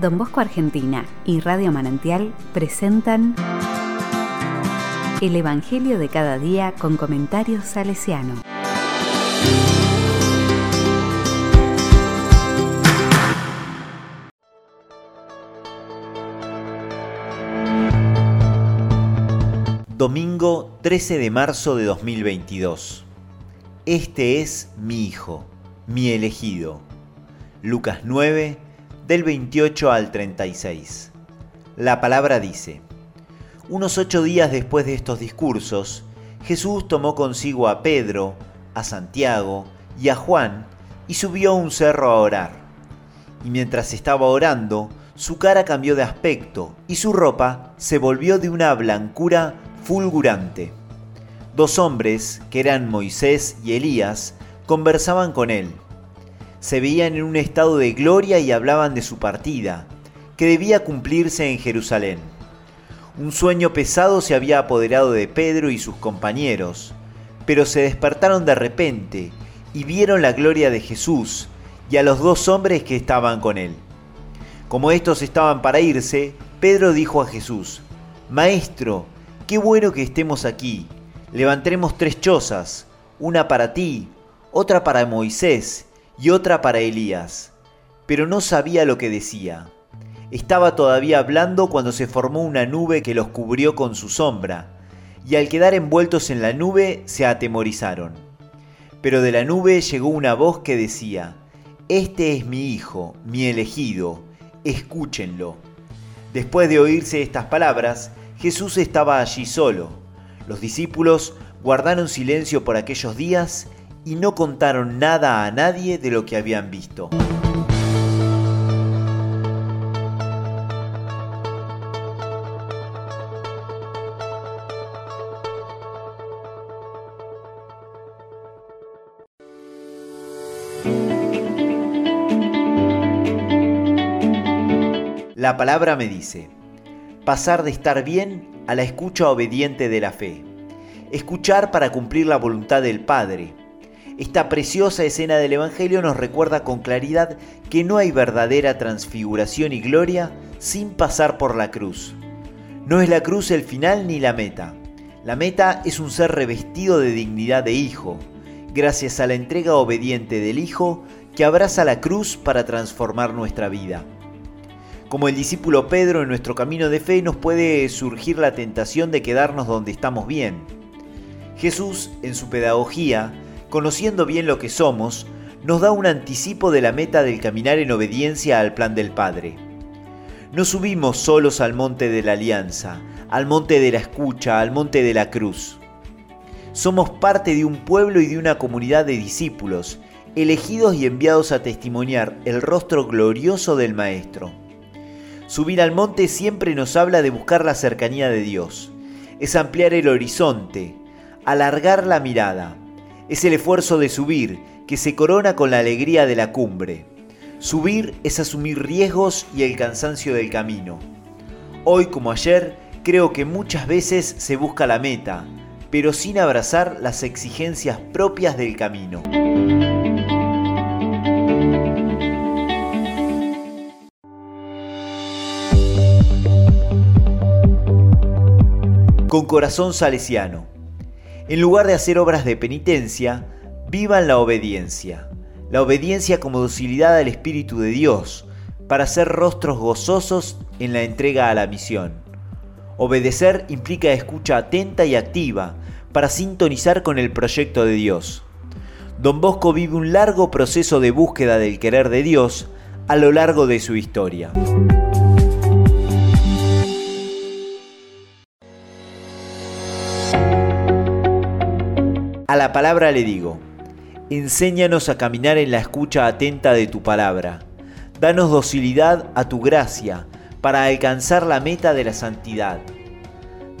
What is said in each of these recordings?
Don Bosco Argentina y Radio Manantial presentan El Evangelio de cada día con comentarios salesiano. Domingo 13 de marzo de 2022. Este es mi Hijo, mi elegido. Lucas 9, del 28 al 36. La palabra dice, unos ocho días después de estos discursos, Jesús tomó consigo a Pedro, a Santiago y a Juan y subió a un cerro a orar. Y mientras estaba orando, su cara cambió de aspecto y su ropa se volvió de una blancura fulgurante. Dos hombres, que eran Moisés y Elías, conversaban con él. Se veían en un estado de gloria y hablaban de su partida, que debía cumplirse en Jerusalén. Un sueño pesado se había apoderado de Pedro y sus compañeros, pero se despertaron de repente y vieron la gloria de Jesús y a los dos hombres que estaban con él. Como estos estaban para irse, Pedro dijo a Jesús, Maestro, qué bueno que estemos aquí. Levantaremos tres chozas, una para ti, otra para Moisés y otra para Elías. Pero no sabía lo que decía. Estaba todavía hablando cuando se formó una nube que los cubrió con su sombra, y al quedar envueltos en la nube se atemorizaron. Pero de la nube llegó una voz que decía, Este es mi Hijo, mi elegido, escúchenlo. Después de oírse estas palabras, Jesús estaba allí solo. Los discípulos guardaron silencio por aquellos días y no contaron nada a nadie de lo que habían visto. La palabra me dice, pasar de estar bien a la escucha obediente de la fe. Escuchar para cumplir la voluntad del Padre. Esta preciosa escena del Evangelio nos recuerda con claridad que no hay verdadera transfiguración y gloria sin pasar por la cruz. No es la cruz el final ni la meta. La meta es un ser revestido de dignidad de hijo, gracias a la entrega obediente del Hijo que abraza la cruz para transformar nuestra vida. Como el discípulo Pedro en nuestro camino de fe nos puede surgir la tentación de quedarnos donde estamos bien. Jesús, en su pedagogía, conociendo bien lo que somos, nos da un anticipo de la meta del caminar en obediencia al plan del Padre. No subimos solos al monte de la alianza, al monte de la escucha, al monte de la cruz. Somos parte de un pueblo y de una comunidad de discípulos, elegidos y enviados a testimoniar el rostro glorioso del Maestro. Subir al monte siempre nos habla de buscar la cercanía de Dios. Es ampliar el horizonte, alargar la mirada. Es el esfuerzo de subir que se corona con la alegría de la cumbre. Subir es asumir riesgos y el cansancio del camino. Hoy como ayer, creo que muchas veces se busca la meta, pero sin abrazar las exigencias propias del camino. con corazón salesiano. En lugar de hacer obras de penitencia, vivan la obediencia. La obediencia como docilidad al Espíritu de Dios, para ser rostros gozosos en la entrega a la misión. Obedecer implica escucha atenta y activa para sintonizar con el proyecto de Dios. Don Bosco vive un largo proceso de búsqueda del querer de Dios a lo largo de su historia. La palabra le digo, enséñanos a caminar en la escucha atenta de tu palabra. Danos docilidad a tu gracia para alcanzar la meta de la santidad.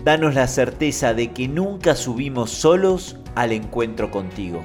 Danos la certeza de que nunca subimos solos al encuentro contigo.